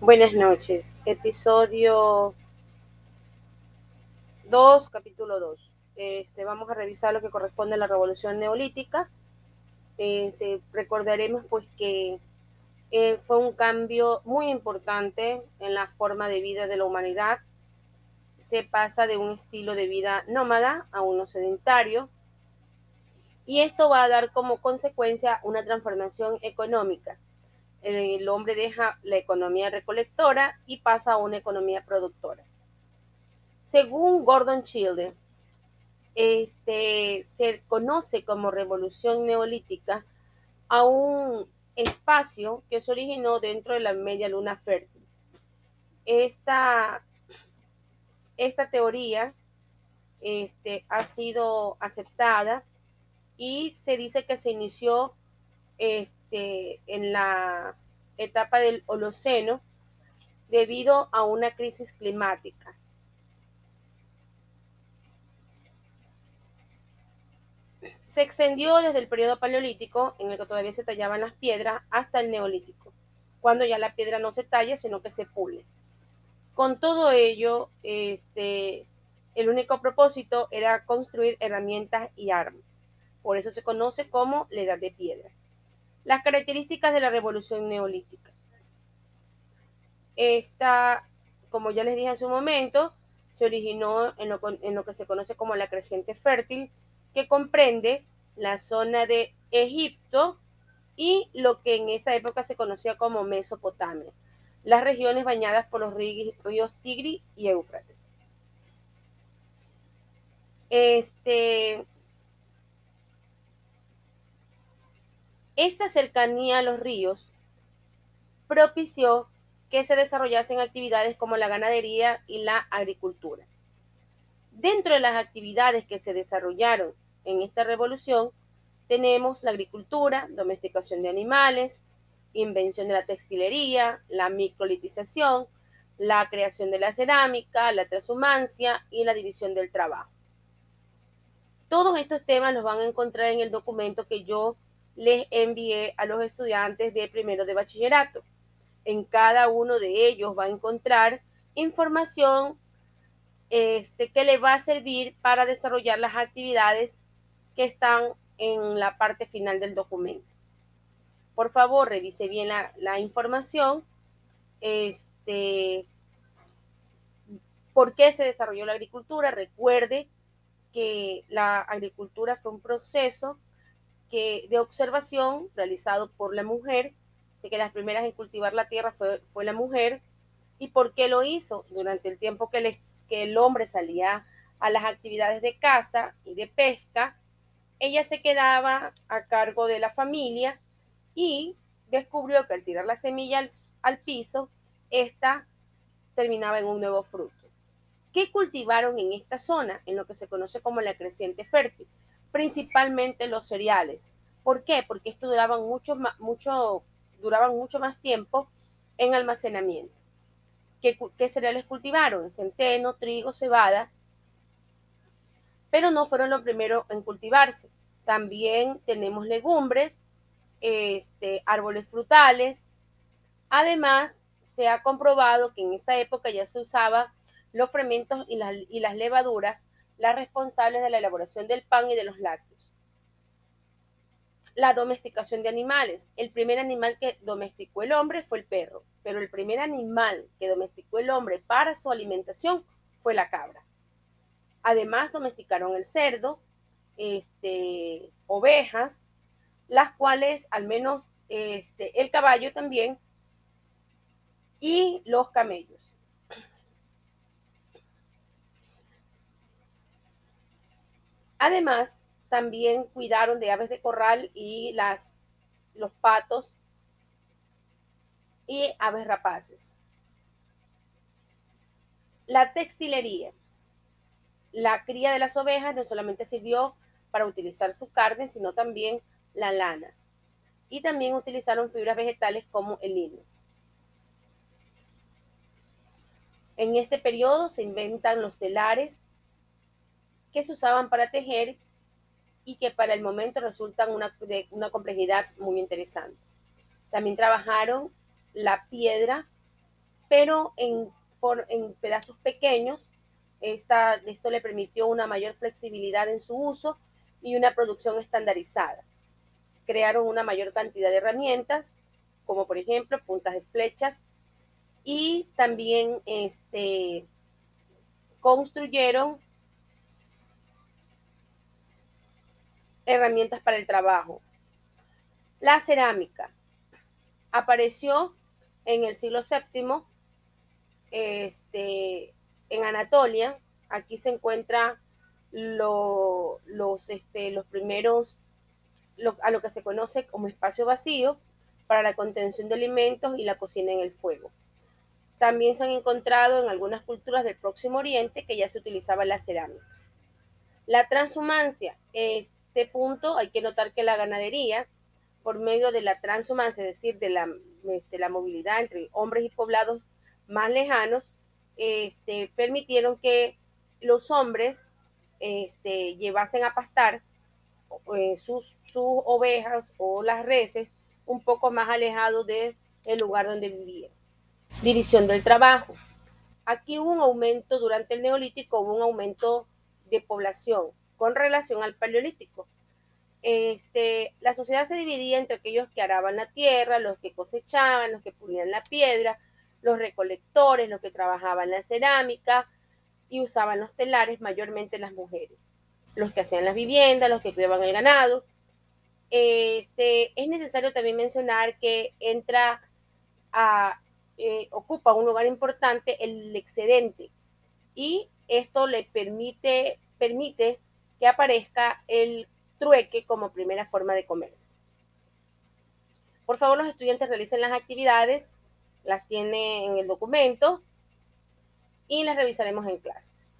Buenas noches. Episodio 2, capítulo 2. Este, vamos a revisar lo que corresponde a la revolución neolítica. Este, recordaremos pues que eh, fue un cambio muy importante en la forma de vida de la humanidad. Se pasa de un estilo de vida nómada a uno sedentario. Y esto va a dar como consecuencia una transformación económica el hombre deja la economía recolectora y pasa a una economía productora. Según Gordon Childe, este, se conoce como revolución neolítica a un espacio que se originó dentro de la media luna fértil. Esta, esta teoría este, ha sido aceptada y se dice que se inició este, en la etapa del Holoceno debido a una crisis climática. Se extendió desde el periodo paleolítico, en el que todavía se tallaban las piedras, hasta el neolítico, cuando ya la piedra no se talla, sino que se pule. Con todo ello, este, el único propósito era construir herramientas y armas. Por eso se conoce como la edad de piedra. Las características de la revolución neolítica. Esta, como ya les dije en su momento, se originó en lo, que se conoce como la creciente fértil, que comprende la zona de Egipto y lo que en esa época se conocía como Mesopotamia, las regiones bañadas por los ríos Tigri y Éufrates. Este, Esta cercanía a los ríos propició que se desarrollasen actividades como la ganadería y la agricultura. Dentro de las actividades que se desarrollaron en esta revolución, tenemos la agricultura, domesticación de animales, invención de la textilería, la microlitización, la creación de la cerámica, la transhumancia y la división del trabajo. Todos estos temas los van a encontrar en el documento que yo les envié a los estudiantes de primero de bachillerato. En cada uno de ellos va a encontrar información este, que le va a servir para desarrollar las actividades que están en la parte final del documento. Por favor, revise bien la, información. Este, ¿Por qué se desarrolló la agricultura? Recuerde que la agricultura fue un proceso que, de observación realizado por la mujer. Sé que las primeras en cultivar la tierra fue, fue la mujer. ¿Y por qué lo hizo? Durante el tiempo que, que el hombre salía a las actividades de caza y de pesca, ella se quedaba a cargo de la familia y descubrió que al tirar la semilla al, al piso, esta terminaba en un nuevo fruto. ¿Qué cultivaron en esta zona, en lo que se conoce como la creciente fértil? Principalmente los cereales. ¿Por qué? Porque estos duraban mucho, mucho, duraban mucho más tiempo en almacenamiento. ¿Qué, cereales cultivaron? Centeno, trigo, cebada, pero no fueron los primeros en cultivarse. También tenemos legumbres, este, árboles frutales. Además, se ha comprobado que en esa época ya se usaba los fermentos y las levaduras las responsables de la elaboración del pan y de los lácteos. La domesticación de animales. El primer animal que domesticó el hombre fue el perro, pero el primer animal que domesticó el hombre para su alimentación fue la cabra. Además, domesticaron el cerdo, este, ovejas, las cuales, al menos este, el caballo también, y los camellos. Además, también cuidaron de aves de corral y los patos y aves rapaces. La textilería. La cría de las ovejas no solamente sirvió para utilizar su carne, sino también la lana. Y también utilizaron fibras vegetales como el lino. En este periodo se inventan los telares, se usaban para tejer y que para el momento resultan una, de una complejidad muy interesante. También trabajaron la piedra, pero en, en pedazos pequeños. Esta, esto le permitió una mayor flexibilidad en su uso y una producción estandarizada. Crearon una mayor cantidad de herramientas, como por ejemplo puntas de flechas, y también este, construyeron herramientas para el trabajo. La cerámica apareció en el siglo VII este, en Anatolia. Aquí se encuentra los, este, los primeros, a lo que se conoce como espacio vacío para la contención de alimentos y la cocina en el fuego. También se han encontrado en algunas culturas del Próximo Oriente que ya se utilizaba la cerámica. La transhumancia. Este punto hay que notar que la ganadería, por medio de la transhumancia, es decir, de la, este, movilidad entre hombres y poblados más lejanos, este, permitieron que los hombres este, llevasen a pastar eh, sus, sus ovejas o las reses un poco más alejados del lugar donde vivían. División del trabajo. Aquí hubo un aumento durante el neolítico, hubo un aumento de población con relación al paleolítico. Este, la sociedad se dividía entre aquellos que araban la tierra, los que cosechaban, los que pulían la piedra, los recolectores, los que trabajaban la cerámica y usaban los telares, mayormente las mujeres, los que hacían las viviendas, los que cuidaban el ganado. Este, es necesario también mencionar que entra a, eh, ocupa un lugar importante el excedente y esto le permite, permite que aparezca el trueque como primera forma de comercio. Por favor, los estudiantes realicen las actividades las tiene en el documento y las revisaremos en clases.